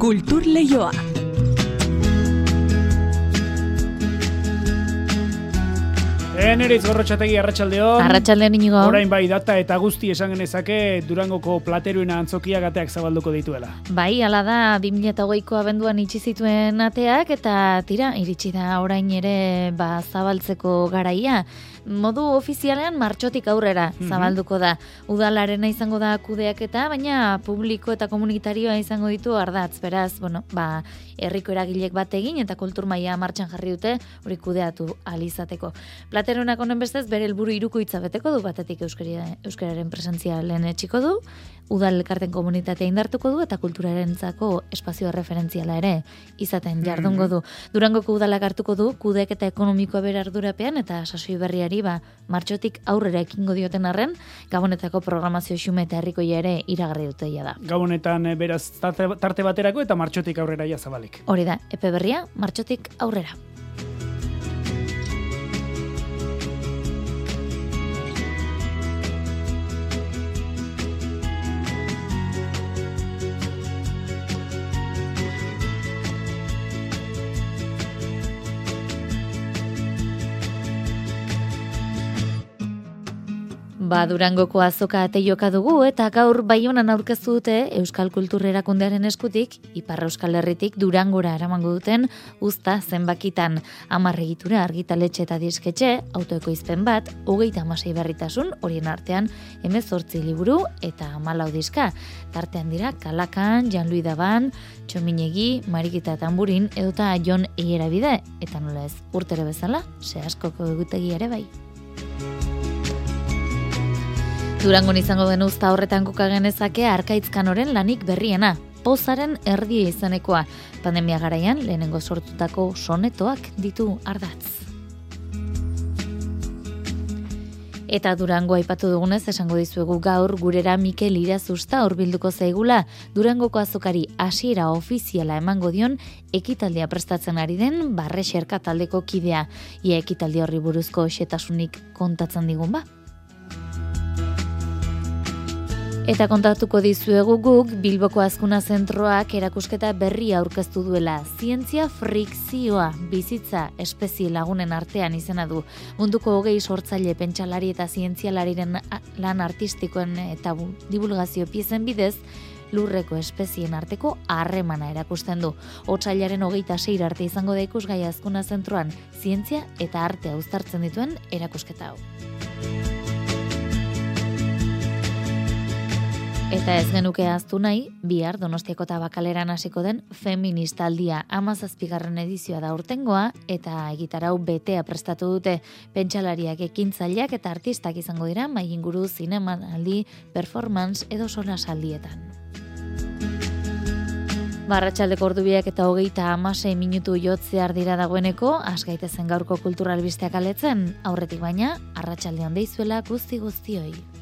Kultur Leioa. Eneritz gorrotxategi arratsaldeo. Arratxaldean inigo. Orain bai data eta guzti esan genezake Durangoko plateruena antzokia gateak zabalduko dituela. Bai, ala da 2008ko abenduan itxi zituen ateak eta tira, iritsi da orain ere ba, zabaltzeko garaia. Modu ofizialean martxotik aurrera Mhm. zabalduko da. Udalarena izango da kudeak eta baina publiko eta komunitarioa izango ditu ardatz. Beraz, bueno, ba, herriko eragilek bat egin eta kultur maila martxan jarri dute hori kudeatu alizateko. Platerunak honen bestez bere helburu hirukoitza beteko du batetik euskaria, euskararen presentzia lehen etxiko du, udal elkarten komunitatea indartuko du eta kulturarentzako espazio referentziala ere izaten jardungo du. Durangoko udalak hartuko du kudeak eta ekonomikoa bere ardurapean eta sasoi berriari ba martxotik aurrera ekingo dioten arren gabonetako programazio xume eta herrikoia ere iragarri dute da. Gabonetan eh, beraz tarte, tarte baterako eta martxotik aurrera ja zabalik. Hori da, epe berria martxotik aurrera. Ba, Durangoko azoka ateioka dugu eta gaur baionan aurkeztu dute Euskal Kultur Erakundearen eskutik Ipar Euskal Herritik Durangora eramango duten uzta zenbakitan hamar egitura argitaletxe eta disketxe, autoekoizpen bat, hogeita amasei berritasun, horien artean hemezortzi liburu eta hamalau diska. Tartean dira Kalakan, Jan Lui Daban, Txominegi, Marikita Tamburin, edota Jon Eierabide, eta nola ez, urtere bezala, se askoko egutegi ere bai. Durangon izango den uzta horretan koka genezake arkaitzkanoren lanik berriena, pozaren erdia izanekoa, pandemia garaian lehenengo sortutako sonetoak ditu ardatz. Eta Durango aipatu dugunez esango dizuegu gaur gurera Mikel Irazusta hurbilduko zaigula Durangoko azokari hasiera ofiziala emango dion ekitaldia prestatzen ari den barre xerka taldeko kidea. Ia ekitaldi horri buruzko xetasunik kontatzen digun ba. Eta kontatuko dizuegu guk Bilboko Azkuna Zentroak erakusketa berria aurkeztu duela. Zientzia frikzioa bizitza espezie lagunen artean izena du. Munduko hogei sortzaile pentsalari eta zientzialariren lan artistikoen eta divulgazio piezen bidez, lurreko espezien arteko harremana erakusten du. Otsailaren hogeita seir arte izango da ikusgai Azkuna Zentroan zientzia eta artea uztartzen dituen erakusketa hau. Eta ez genuke aztu nahi, bihar Donostiako tabakaleran hasiko den feministaldia amazazpigarren edizioa da urtengoa eta egitarau betea prestatu dute pentsalariak ekintzaileak eta artistak izango dira mai inguru zinemanaldi, performance edo solasaldietan. Barratxaldeko ordubiak eta hogeita amasei minutu jotzear dira dagoeneko, asgaitezen gaurko kulturalbisteak aletzen, aurretik baina, arratsalde deizuela guzti guztioi.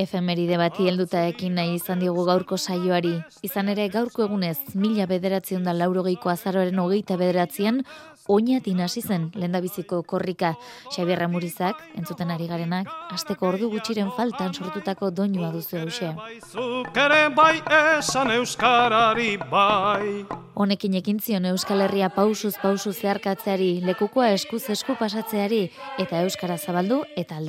Efemeride bati helduta ekin nahi izan diogu gaurko saioari. Izan ere gaurko egunez, mila bederatzion da laurogeiko azaroaren hogeita bederatzean, oinatin hasi zen lendabiziko korrika. Xabier Ramurizak, entzuten ari garenak, asteko ordu gutxiren faltan sortutako doinua duzu ere bai esan euskarari bai. Honekin ekin zion Euskal Herria pausuz pausu zeharkatzeari, lekukoa eskuz esku pasatzeari, eta Euskara zabaldu eta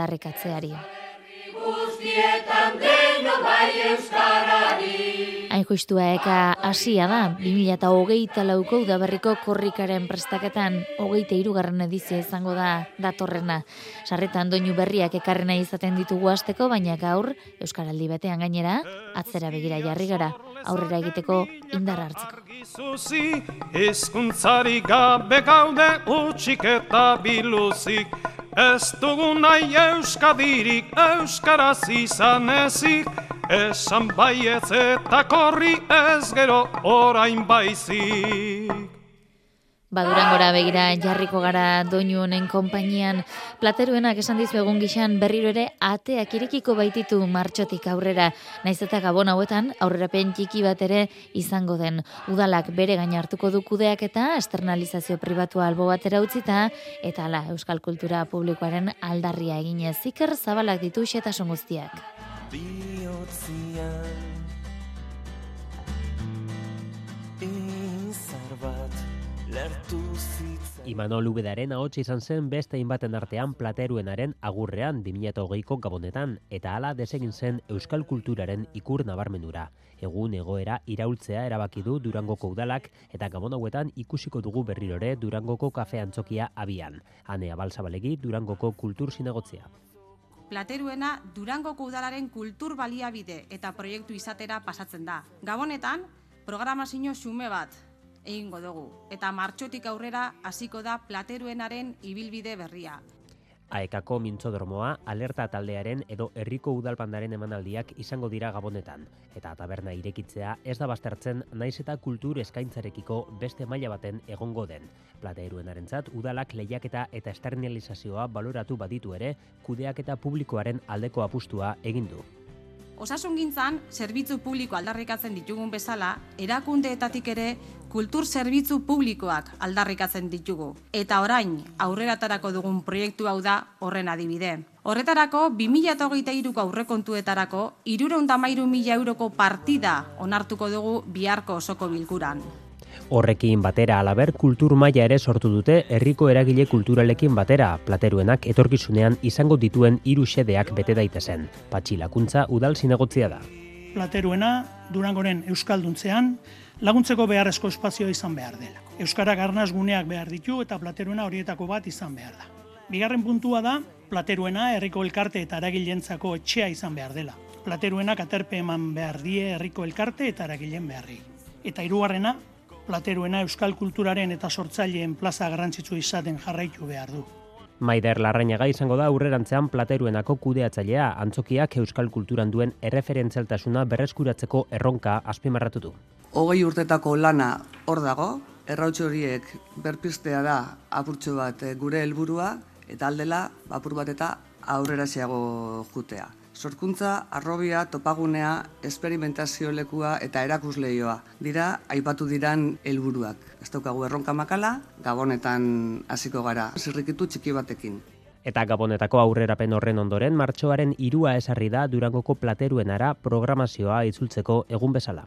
aldarrikatzeari. Hain justua eka hasia da, 2008 lauko udaberriko korrikaren prestaketan hogeita irugarren edizio izango da datorrena. Sarretan doinu berriak ekarrena izaten ditugu hasteko, baina gaur Euskaraldi betean gainera, atzera begira jarri gara, aurrera egiteko indar hartzeko. Hizkuntzari gabe gaude utxik eta biluzik. Ez dugu nahi euskadirik, euskaraz izan ezik. Esan baietz eta korri ez gero orain baizik. Badurangora begira jarriko gara doinu honen konpainian plateruenak esan dizu egun gixan berriro ere ateak irekiko baititu martxotik aurrera. Naiz eta gabon hauetan aurrerapen txiki bat ere izango den. Udalak bere gain hartuko du kudeak eta externalizazio pribatua albo batera utzita eta ala euskal kultura publikoaren aldarria eginez iker zabalak ditu xetasun guztiak. Imanol Ubedaren ahotsa izan zen beste inbaten artean plateruenaren agurrean 2008ko gabonetan eta hala desegin zen euskal kulturaren ikur nabarmenura. Egun egoera iraultzea erabaki du Durangoko udalak eta gabon hauetan ikusiko dugu berrirore Durangoko kafe antzokia abian. Hanea Balzabalegi Durangoko kultur sinagotzea. Plateruena Durangoko udalaren kultur baliabide eta proiektu izatera pasatzen da. Gabonetan, programazio xume bat, egingo dugu. Eta martxotik aurrera hasiko da plateruenaren ibilbide berria. Aekako mintzodromoa, alerta taldearen edo herriko udalpandaren emanaldiak izango dira gabonetan. Eta taberna irekitzea ez da baztertzen naiz eta kultur eskaintzarekiko beste maila baten egongo den. Plateruenarentzat udalak lehiaketa eta externalizazioa baloratu baditu ere, kudeak eta publikoaren aldeko apustua egin du. Osasun gintzan, zerbitzu publiko aldarrikatzen ditugun bezala, erakundeetatik ere kultur zerbitzu publikoak aldarrikatzen ditugu. Eta orain, aurreratarako dugun proiektu hau da horren adibide. Horretarako, 2008ko aurrekontuetarako, irureundamairu mila euroko partida onartuko dugu biharko osoko bilkuran. Horrekin batera alaber kultur maila ere sortu dute herriko eragile kulturalekin batera plateruenak etorkizunean izango dituen hiru xedeak bete daitezen. Patxilakuntza udal sinagotzia da. Plateruena Durangoren euskalduntzean laguntzeko beharrezko espazioa izan behar dela. Euskara garnaz guneak behar ditu eta plateruena horietako bat izan behar da. Bigarren puntua da, plateruena herriko elkarte eta eragilentzako etxea izan behar dela. Plateruenak aterpe eman behar die herriko elkarte eta eragilen beharri. Eta hirugarrena, plateruena euskal kulturaren eta sortzaileen plaza garrantzitsu izaten jarraitu behar du. Maider Larrañaga izango da aurrerantzean plateruenako kudeatzailea antzokiak euskal kulturan duen erreferentzialtasuna berreskuratzeko erronka azpimarratu du. Hogei urtetako lana hor dago, errautxo horiek berpistea da apurtxo bat gure helburua eta aldela apur bat eta aurrera jutea sorkuntza, arrobia, topagunea, esperimentazio lekua eta erakusleioa. Dira, aipatu diran helburuak. Ez daukagu erronka makala, gabonetan hasiko gara, zirrikitu txiki batekin. Eta gabonetako aurrerapen horren ondoren, martxoaren irua esarri da durangoko plateruenara programazioa itzultzeko egun bezala.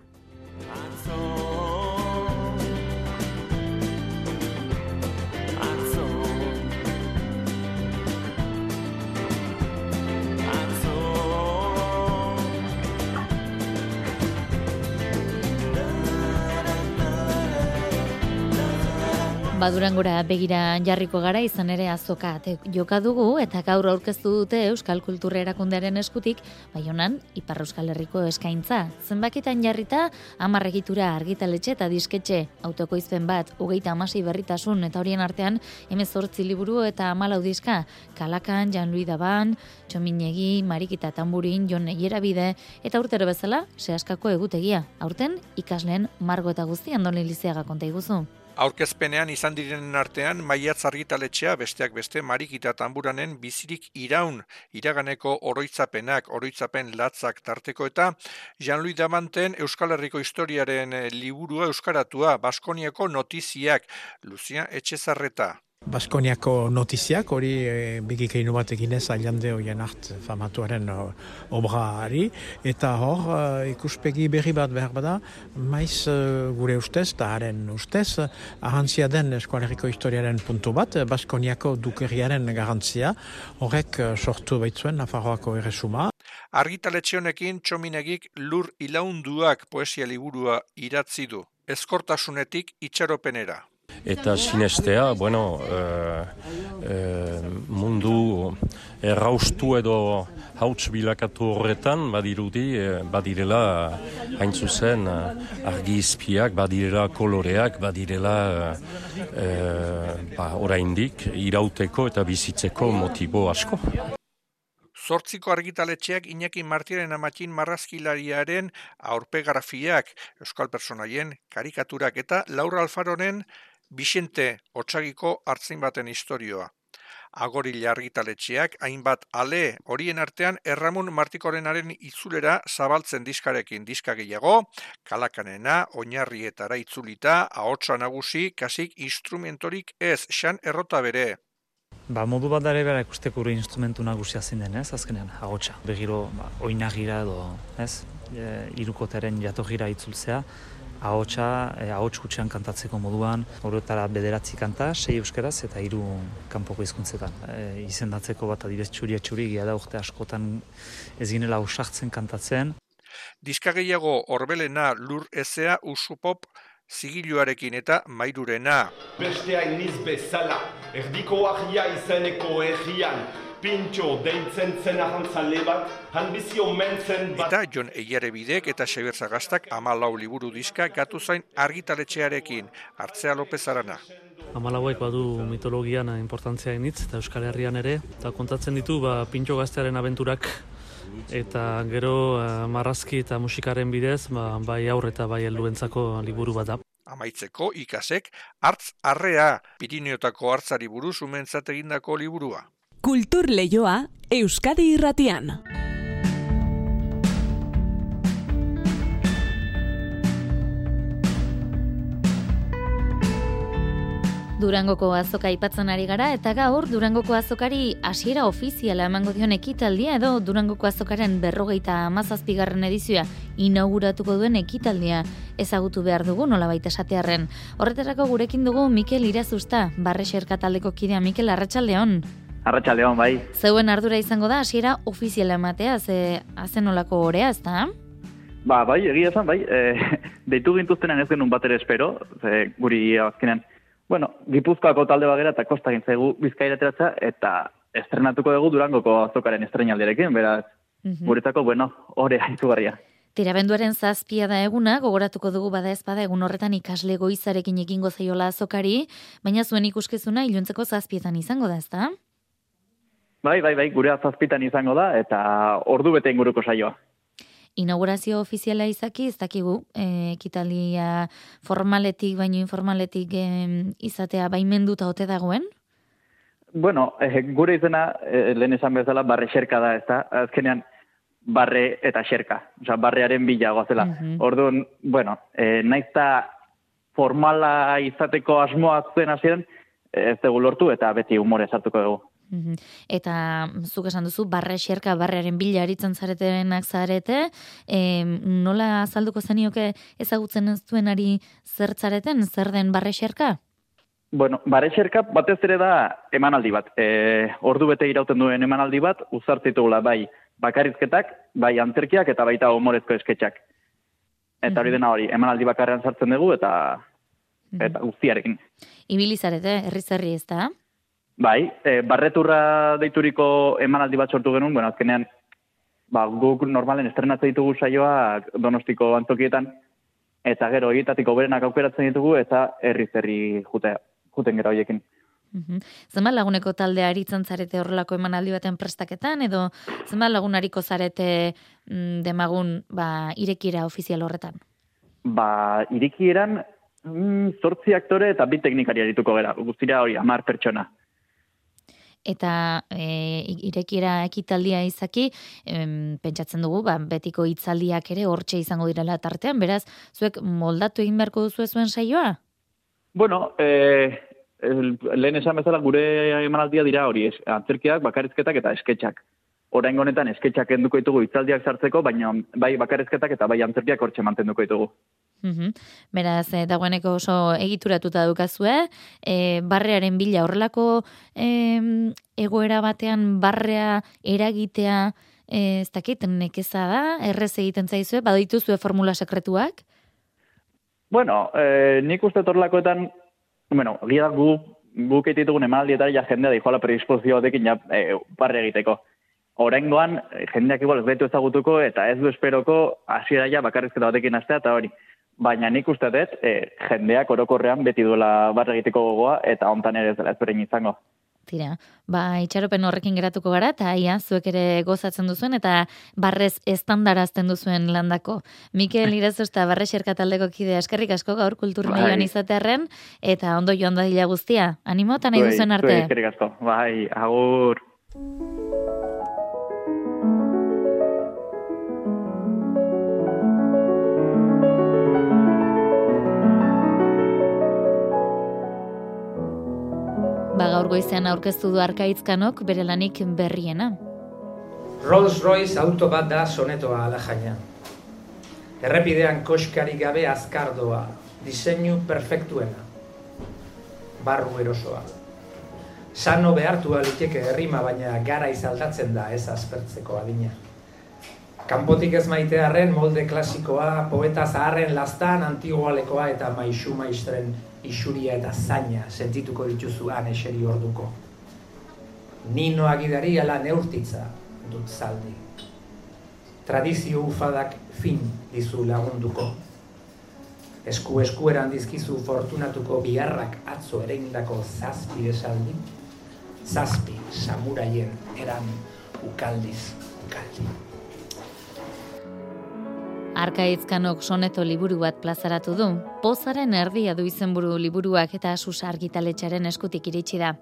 Badurangora begira jarriko gara izan ere azoka joka dugu eta gaur aurkeztu dute Euskal Kultura Erakundearen eskutik Baionan Ipar Euskal Herriko eskaintza. Zenbakitan jarrita 10 egitura argitaletxe eta disketxe autokoizpen bat 36 berritasun eta horien artean 18 liburu eta 14 diska Kalakan, Jan Luis Daban, Txominegi, Marikita Tamburin, Jon Neierabide eta urtero bezala sehaskako egutegia. Aurten ikasleen margo eta guztian Andoni Lizeaga konta iguzu. Aurkezpenean izan direnen artean maiatz argitaletxea besteak beste marikita tamburanen bizirik iraun iraganeko oroitzapenak, oroitzapen latzak tarteko eta Jean-Louis Damanten Euskal Herriko historiaren liburua euskaratua Baskoniako notiziak Lucia Etxezarreta. Baskoniako notiziak, hori e, bigik egin batekin ez ailande hoien hart famatuaren obrari, eta hor e, ikuspegi berri bat behar bada, maiz e, gure ustez, eta haren ustez, ahantzia den eskualeriko historiaren puntu bat, Baskoniako dukeriaren garantzia, horrek sortu baitzuen Nafarroako erresuma. Argitaletxe honekin txominegik lur ilaunduak poesia liburua idatzi du, ezkortasunetik itxaropenera eta sinestea, bueno, e, e, mundu erraustu edo hauts bilakatu horretan, badirudi, e, badirela hain zuzen argi izpiak, badirela koloreak, badirela e, ba, oraindik irauteko eta bizitzeko motibo asko. Zortziko argitaletxeak Iñaki Martiren amatin marrazkilariaren aurpegrafiak, euskal personaien, karikaturak eta Laura Alfaroren Bixente Otsagiko hartzein baten historioa. Agori argitaletxeak hainbat ale horien artean Erramun Martikorenaren itzulera zabaltzen diskarekin diska gehiago, kalakanena, oinarrietara itzulita, ahotsa nagusi, kasik instrumentorik ez, xan errota bere. Ba, modu bat dara bera ikusteko instrumentu nagusia zein den, ez, azkenean, ahotsa. Begiro, ba, oinagira edo, ez, e, irukoteren jatogira itzultzea, ahotsa, eh, ahots gutxean kantatzeko moduan, horretara bederatzi kanta, sei euskeraz eta hiru kanpoko hizkuntzetan. E, izendatzeko bat adibez txuri txuri da urte askotan ez ginela usartzen kantatzen. Diska gehiago orbelena lur ezea usupop zigiluarekin eta mairurena. Bestea iniz bezala, erdiko ahia izeneko egian, pintxo deitzen zen ahantzale bat, hanbizio mentzen bat... Eta Jon Eiare Bidek eta Xeber Zagastak amalau liburu diska gatu zain argitaletxearekin, hartzea López Arana. Amalauek badu mitologian importantzia initz, eta Euskal Herrian ere, eta kontatzen ditu ba, pintxo gaztearen abenturak eta gero uh, marrazki eta musikaren bidez, ba, bai aurre eta bai helduentzako liburu bat da. Amaitzeko ikasek, hartz arrea, Pirineotako hartzari buruz umentzat egindako liburua. Kultur Leioa Euskadi Irratian. Durangoko azoka aipatzen ari gara eta gaur Durangoko azokari hasiera ofiziala emango dion ekitaldia edo Durangoko azokaren berrogeita amazazpigarren edizioa inauguratuko duen ekitaldia ezagutu behar dugu nola baita esatearren. Horretarako gurekin dugu Mikel Irazusta, barre taldeko kidea Mikel Arratxaldeon. Arratxaldeon, bai. Zeuen ardura izango da, hasiera ofiziala ematea, ze hazen olako orea, ez da? Ba, bai, egia esan, bai. E, deitu gintuztenan ez genuen bat ere espero, ze, guri azkenean. Bueno, Gipuzkoako talde bagera eta kosta gintzegu bizkairatzeratza, eta estrenatuko dugu durangoko azokaren estrenaldiarekin, beraz, mm guretako, bueno, orea izugarria. Tirabenduaren zazpia da eguna, gogoratuko dugu bada ezpada egun horretan ikasle goizarekin egingo zaiola azokari, baina zuen ikuskezuna iluntzeko zazpietan izango da, ezta? Bai, bai, bai, gure azazpitan izango da, eta ordu bete inguruko saioa. Inaugurazio ofiziala izaki, ez dakigu, e, ekitalia formaletik, baino informaletik e, izatea baimenduta ote dagoen? Bueno, e, gure izena, e, lehen esan bezala, barre xerka da, ez da, azkenean, barre eta xerka, oza, barrearen bila goazela. Mm Orduan, bueno, e, naizta formala izateko asmoa zuen hasieran, ez dugu lortu eta beti umore sartuko dugu. Eta zuk esan duzu, barre xerka, barrearen bila aritzen zaretenak zarete, e, nola azalduko zenioke ezagutzen ez duenari zertzareten, zer den barre xerka? Bueno, barre xerka batez ere da emanaldi bat. E, ordu bete irauten duen emanaldi bat, uzartzitugula bai bakarizketak, bai antzerkiak eta baita humorezko esketxak. Eta hori dena hori, emanaldi bakarrean sartzen dugu eta, eta guztiarekin. Ibilizarete, herri-zerri ez da? Bai, e, barreturra deituriko emanaldi bat sortu genuen, bueno, azkenean, ba, guk normalen estrenatzen ditugu saioa donostiko antokietan, eta gero egitatiko berenak aukeratzen ditugu, eta herri zerri jute, juten gero hoiekin. Zenbat laguneko talde aritzen zarete horrelako emanaldi baten prestaketan, edo zenbat lagunariko zarete mm, demagun ba, irekira ofizial horretan? Ba, irekieran, mm, zortzi aktore eta bi teknikari arituko gara, guztira hori, amar pertsona eta e, irekiera ekitaldia izaki, em, pentsatzen dugu, ba, betiko hitzaldiak ere hortxe izango direla tartean, beraz, zuek moldatu egin beharko duzu zuen saioa? Bueno, e, lehen esan bezala gure emanaldia dira hori, antzerkiak, bakarizketak eta esketxak. Orain honetan esketxak enduko ditugu hitzaldiak sartzeko, baina bai bakarizketak eta bai antzerkiak hortxe mantenduko ditugu. Mm Beraz, e, dagoeneko oso egituratuta dukazue, e, barrearen bila horrelako e, egoera batean barrea eragitea, e, ez dakit, nekeza da, errez egiten zaizue, badituzue formula sekretuak? Bueno, e, nik uste torlakoetan, bueno, gira gu, gu keititugun emaldietara ja jendea da iguala predispozio batekin ja, e, barre egiteko. Horengoan, jendeak igual ez ezagutuko eta ez du esperoko hasiera ja bakarrizketa batekin astea eta hori baina nik uste dut, e, jendeak orokorrean beti duela barra egiteko gogoa, eta hontan ere ez dela ezberdin izango. Tira, ba, itxaropen horrekin geratuko gara, eta ia, zuek ere gozatzen duzuen, eta barrez estandarazten duzuen landako. Mikel Irazoz eta barre taldeko kide eskerrik asko gaur kultur bai. izatearen, eta ondo joan da guztia. Animo eta nahi duzen arte. Eskerrik asko, bai, agur. Ba gaur goizean aurkeztu du arkaitzkanok bere lanik berriena. Rolls Royce auto bat da sonetoa ala jaina. Errepidean koskari gabe azkardoa, diseinu perfektuena. Barru erosoa. Sano behartu aliteke herrima baina gara izaldatzen da ez aspertzeko adina. Kanpotik ez maitearen molde klasikoa, poeta zaharren lastan antigualekoa eta maixu maistren isuria eta zaina sentituko dituzu han eseri orduko. Nino agidari ala neurtitza dut zaldi. Tradizio ufadak fin dizu lagunduko. Esku eskueran dizkizu fortunatuko biharrak atzo ereindako zazpi esaldi. Zazpi samuraien eran ukaldiz ukaldi. Arkaitzkanok soneto liburu bat plazaratu du. Pozaren erdia du izenburu liburuak eta sus argitaletxaren eskutik iritsi da.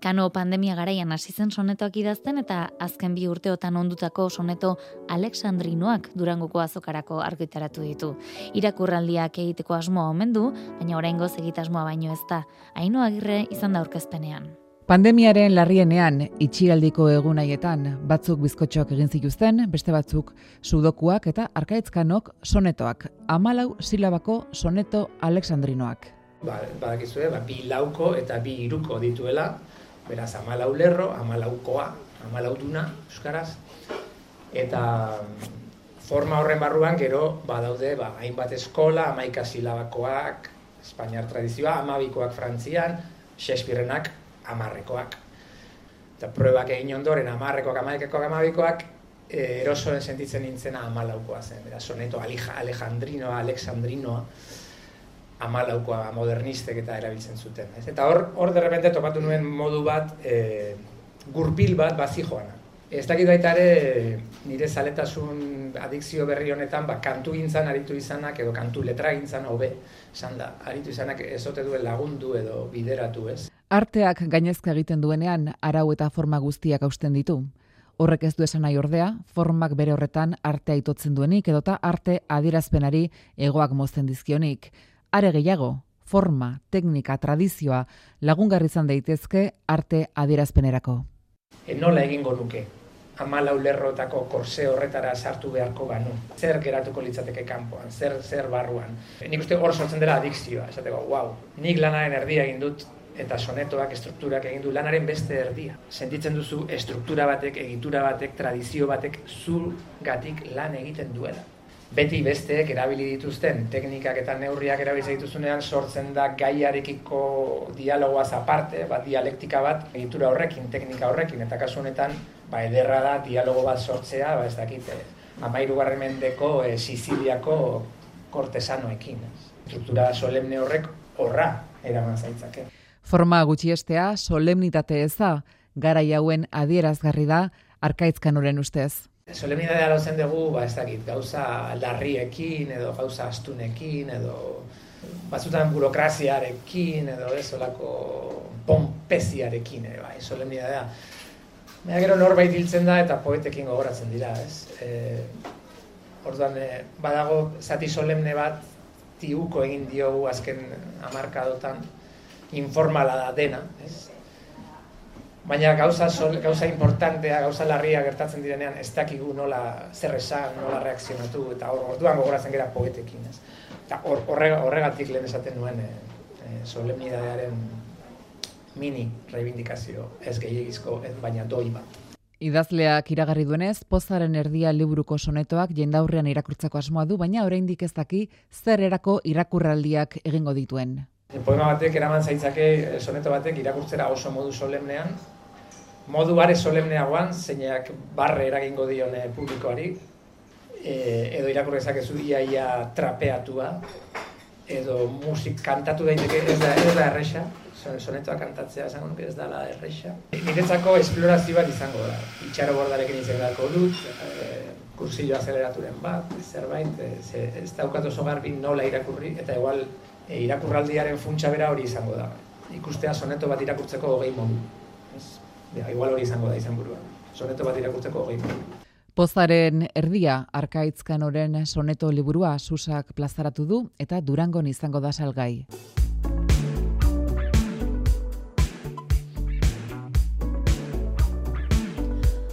Kano pandemia garaian hasi zen sonetoak idazten eta azken bi urteotan ondutako soneto Alexandrinoak durangoko azokarako argitaratu ditu. Irakurraldiak egiteko asmoa omen du, baina oraingoz egitasmoa baino ez da. Aino agirre izan da aurkezpenean. Pandemiaren larrienean, itxigaldiko egunaietan, batzuk bizkotxoak egin zituzten, beste batzuk sudokuak eta arkaitzkanok sonetoak, amalau silabako soneto alexandrinoak. Ba, badakizue, ba, bi lauko eta bi iruko dituela, beraz amalau lerro, amalaukoa, amalauduna, euskaraz, eta forma horren barruan gero badaude ba, hainbat eskola, amaika silabakoak, Espainiar tradizioa, amabikoak frantzian, Shakespearenak amarrekoak. Eta pruebak egin ondoren amarrekoak, amaikekoak, amabikoak, eh, erosoen sentitzen nintzena amalaukoa zen. Bera, soneto Alejandrinoa, Alexandrinoa, amalaukoa modernistek eta erabiltzen zuten. Ez? Eta hor, hor derrepente topatu nuen modu bat, e, gurpil bat bazi joana. Ez dakit baita ere nire zaletasun adikzio berri honetan, ba, kantu gintzan aritu izanak edo kantu letra gintzan hobe, esan da, aritu izanak ezote duen lagundu edo bideratu ez. Arteak gainezka egiten duenean arau eta forma guztiak hausten ditu. Horrek ez du esan nahi ordea, formak bere horretan arte aitotzen duenik edota arte adierazpenari egoak mozten dizkionik. Are gehiago, forma, teknika, tradizioa lagungarri izan daitezke arte adierazpenerako. E nola egingo nuke? Amalau lerrotako korse horretara sartu beharko banu. Zer geratuko litzateke kanpoan, zer zer barruan. Nik uste hor sortzen dela adikzioa, esateko, wow, nik lanaren erdia egin dut eta sonetoak estrukturak egin du lanaren beste erdia. Sentitzen duzu estruktura batek, egitura batek, tradizio batek gatik lan egiten duela. Beti besteek erabili dituzten teknikak eta neurriak erabiltzen dituzunean sortzen da gaiarekiko dialogoaz aparte, bat dialektika bat, egitura horrekin, teknika horrekin, eta kasu honetan, ba, ederra da dialogo bat sortzea, ba, ez dakit, eh, amairu mendeko eh, Siziliako kortesanoekin. Struktura solemne horrek horra eraman zaitzake. Forma gutxiestea, solemnitate eza, gara jauen adierazgarri da, arkaitzkan uren ustez. Solemnitatea lauzen dugu, ba, ez dakit, gauza larriekin, edo gauza astunekin, edo batzutan burokraziarekin, edo ez, olako pompeziarekin, ere, bai, solemnitatea. Baina gero norbait hiltzen da eta poetekin gogoratzen dira, ez? E, orduan, e, badago zati solemne bat tiuko egin diogu azken amarkadotan, informala da dena, ez? Baina gauza, sol, gauza importantea, gauza larria gertatzen direnean ez dakigu nola zer esan, nola reakzionatu, eta hor, orduan gogoratzen gera poetekin, ez? Eta horregatik lehen esaten nuen e, e, solemnidadearen mini reivindikazio ez gehiagizko, ez baina doi bat. Idazleak iragarri duenez, pozaren erdia liburuko sonetoak jendaurrean irakurtzako asmoa du, baina oraindik ez daki zer erako irakurraldiak egingo dituen. Poema batek eraman zaitzake eh, soneto batek irakurtzera oso modu solemnean, modu bare solemneagoan, zeinak barre eragingo dione publikoari, e, edo irakurrezak ez ia, trapeatua, edo musik kantatu daiteke ez da, ez da erresa, sonetoa kantatzea esango nuke ez dala erreixa. Niretzako esplorazio bat izango da. Itxaro bordarekin izan dut, e, kursillo azeleraturen bat, zerbait, e, ez daukat oso garbi nola irakurri, eta igual e, irakurraldiaren funtsa bera hori izango da. Ikustea soneto bat irakurtzeko hogei modu. Ez, igual hori izango da izan buruan. Soneto bat irakurtzeko hogei modu. Pozaren erdia arkaitzkanoren soneto liburua susak plazaratu du eta durangon izango da salgai.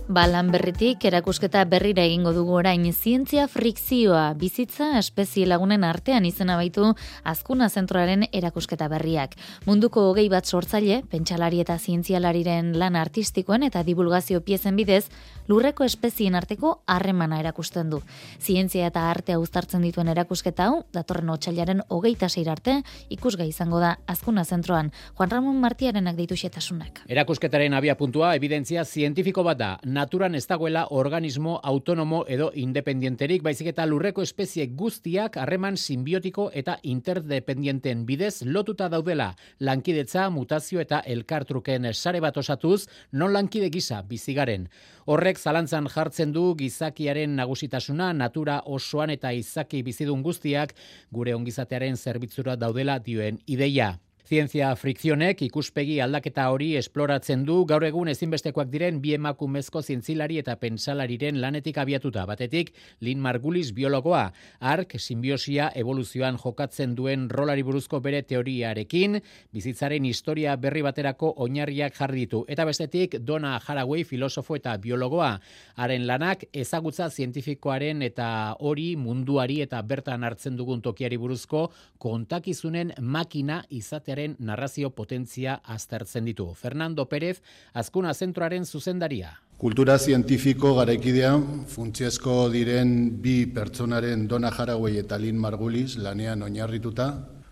Balan berritik erakusketa berrira egingo dugu orain zientzia frikzioa bizitza espezie lagunen artean izena baitu azkuna zentroaren erakusketa berriak. Munduko hogei bat sortzaile, pentsalari eta zientzialariren lan artistikoen eta divulgazio piezen bidez, lurreko espezien arteko harremana erakusten du. Zientzia eta artea uztartzen dituen erakusketa hau, datorren otxailaren hogeita zeir arte, ikusga izango da azkuna zentroan. Juan Ramon Martiarenak ditu xetasunak. Erakusketaren abia puntua, evidentzia zientifiko bat da, naturan ez dagoela organismo autonomo edo independienterik, baizik eta lurreko espezie guztiak harreman simbiotiko eta interdependienten bidez lotuta daudela lankidetza, mutazio eta elkartruken sare bat osatuz, non lankide gisa bizigaren. Horrek zalantzan jartzen du gizakiaren nagusitasuna, natura osoan eta izaki bizidun guztiak gure ongizatearen zerbitzura daudela dioen ideia. Zientzia frikzionek ikuspegi aldaketa hori esploratzen du gaur egun ezinbestekoak diren bi emakumezko zientzilari eta pensalariren lanetik abiatuta. Batetik, Lin Margulis biologoa, ark simbiosia evoluzioan jokatzen duen rolari buruzko bere teoriarekin, bizitzaren historia berri baterako oinarriak jarri ditu. Eta bestetik, Dona Haraway filosofo eta biologoa, haren lanak ezagutza zientifikoaren eta hori munduari eta bertan hartzen dugun tokiari buruzko kontakizunen makina izatearen narrazio potentzia aztertzen ditu. Fernando Pérez, azkuna zentroaren zuzendaria. Kultura zientifiko garaikidean funtsiezko diren bi pertsonaren Dona Jarauei eta Lin Margulis lanean oinarrituta,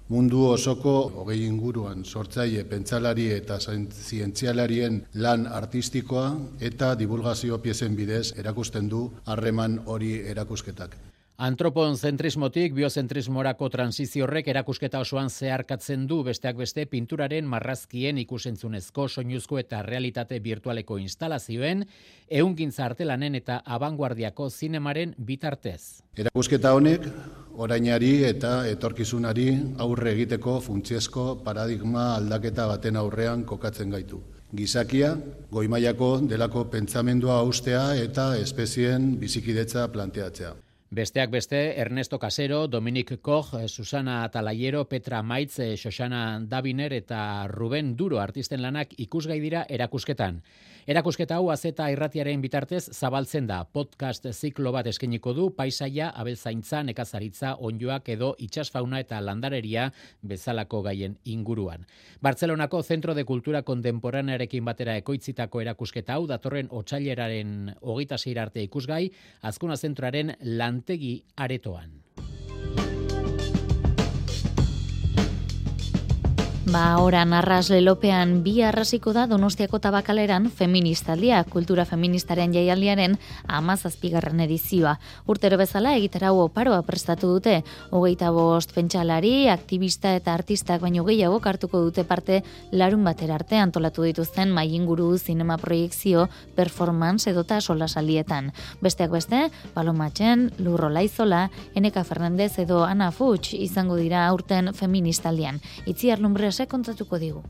mundu osoko hogei inguruan sortzaile pentsalari eta zientzialarien lan artistikoa eta divulgazio piezen bidez erakusten du harreman hori erakusketak. Antropon zentrismotik biozentrismorako transizio horrek erakusketa osoan zeharkatzen du besteak beste pinturaren marrazkien ikusentzunezko soinuzko eta realitate virtualeko instalazioen, ehungintza artelanen eta abanguardiako zinemaren bitartez. Erakusketa honek, orainari eta etorkizunari aurre egiteko funtsiezko paradigma aldaketa baten aurrean kokatzen gaitu. Gizakia, goimaiako delako pentsamendua austea eta espezien bizikidetza planteatzea. Besteak beste, Ernesto Casero, Dominik Koch, Susana Atalayero, Petra Maitz, Xoxana Daviner eta Ruben Duro artisten lanak ikusgai dira erakusketan. Erakusketa hau azeta irratiaren bitartez zabaltzen da. Podcast ziklo bat eskeniko du, paisaia, abelzaintza, nekazaritza, onjoak edo itxasfauna eta landareria bezalako gaien inguruan. Bartzelonako Zentro de Kultura Kontemporanearekin batera ekoitzitako erakusketa hau, datorren otxaileraren hogita arte ikusgai, azkuna zentroaren lantegi aretoan. Ba, oran arras lelopean bi arrasiko da Donostiako tabakaleran feministaldia, kultura feministaren jaialdiaren amazazpigarren edizioa. Urtero bezala egitarau oparoa prestatu dute, hogeita bost pentsalari, aktivista eta artistak baino gehiago hartuko dute parte larun batera arte antolatu dituzten mainguru zinema proiektzio performance edota sola salietan. Besteak beste, Palomatzen, Lurro Laizola, Eneka Fernandez edo Ana Fuch izango dira aurten feministaldian. Itziar Lumbres Josek kontatuko digu.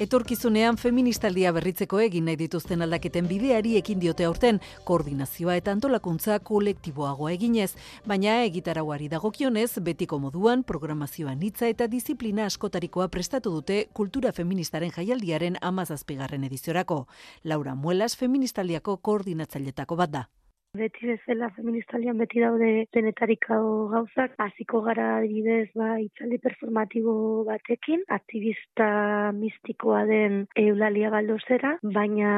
Etorkizunean feministaldia berritzeko egin nahi dituzten aldaketen bideari ekin diote aurten koordinazioa eta antolakuntza kolektiboagoa eginez, baina egitarauari dagokionez betiko moduan programazioan hitza eta disiplina askotarikoa prestatu dute kultura feministaren jaialdiaren amazazpigarren ediziorako. Laura Muelas feministaliako koordinatzailetako bat da. Beti bezala feministalian beti daude denetariko gauzak, hasiko gara adibidez ba itzaldi performatibo batekin, aktivista mistikoa den Eulalia Baldosera, baina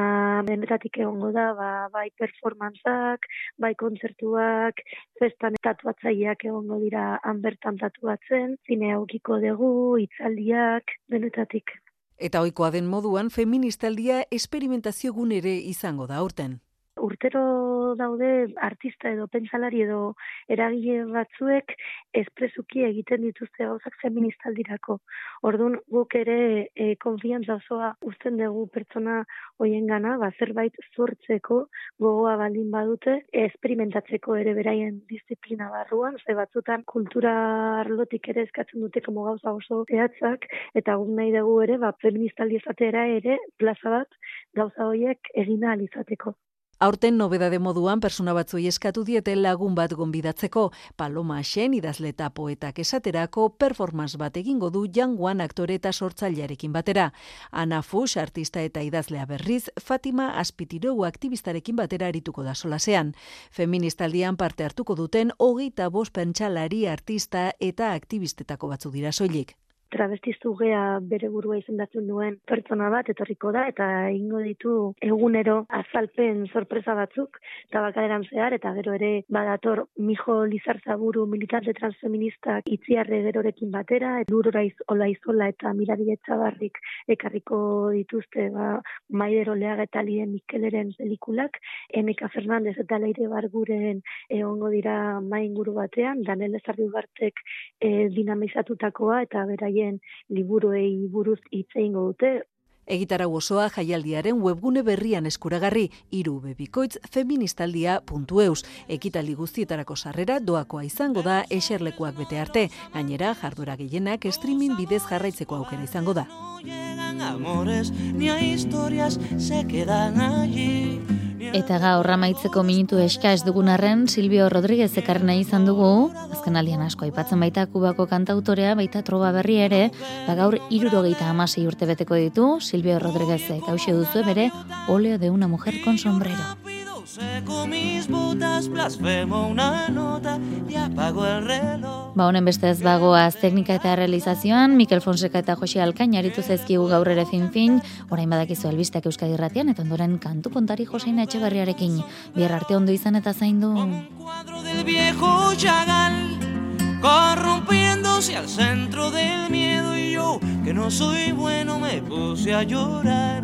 denetatik egongo da ba, bai performantzak, bai kontzertuak, festan tatuatzaileak egongo dira han bertan tatuatzen, zine aukiko dugu, itzaldiak, denetatik. Eta ohikoa den moduan feministaldia esperimentazio gunere izango da urten. Urtero daude artista edo pentsalari edo eragile batzuek espresuki egiten dituzte gauzak feministaldirako. Orduan guk ere e, konfiantza osoa uzten dugu pertsona hoien gana, ba, zerbait zortzeko gogoa baldin badute, esperimentatzeko ere beraien disiplina barruan, ze batzutan kultura arlotik ere eskatzen dute como gauza oso teatzak, eta guk nahi dugu ere, ba, feministaldi ere plaza bat gauza horiek egina alizateko. Aurten nobedade moduan persona batzuei eskatu diete lagun bat gonbidatzeko. Paloma Xen idazle eta poetak esaterako performance bat egingo du janguan aktore eta sortzailearekin batera. Ana Fush, artista eta idazlea berriz, Fatima Aspitirou aktivistarekin batera arituko da solasean. Feministaldian parte hartuko duten hogeita bost pentsalari artista eta aktivistetako batzu dira soilik travestizu gea bere burua izendatzen duen pertsona bat etorriko da eta ingo ditu egunero azalpen sorpresa batzuk eta bakaderan zehar eta gero ere badator Mijo Lizarzaburu militante transfeministak itziarre gerorekin batera luroraiz olaizola eta mirari etxabarrik ekarriko dituzte ba, maidero leaga eta lien Mikeleren pelikulak Eneka Fernandez eta Leire Barguren egongo dira main guru batean Danel Ezarri Bartek e, dinamizatutakoa eta berai haien liburuei buruz hitz eingo dute. Egitarau osoa jaialdiaren webgune berrian eskuragarri iru bebikoitz feministaldia.eus. Ekitaldi guztietarako sarrera doakoa izango da eserlekuak bete arte. Gainera, jardura gehienak streaming bidez jarraitzeko aukera izango da. Amores, ni historias se quedan allí. Eta gaur amaitzeko minutu eska ez dugun arren Silvio Rodríguez ekarri nahi izan dugu, azken aldian asko aipatzen baita kubako kantautorea, baita troba berri ere, ba gaur irurogeita amasi urte beteko ditu, Silvio Rodríguez hause duzu bere, oleo de una mujer con sombrero. Seco mis botas, blasfemo una nota y apago el reloj. Ba honen beste ez bagoaz teknika eta realizazioan, Mikel Fonseca eta Jose Alkain aritu zaizkigu gaur ere fin fin, orain badakizu albisteak Euskadi Irratian eta ondoren kantu kontari Joseina Etxeberriarekin. Biar arte ondo izan eta zaindu. cuadro del viejo chagal corrompiéndose al centro del miedo y yo que no soy bueno me puse a llorar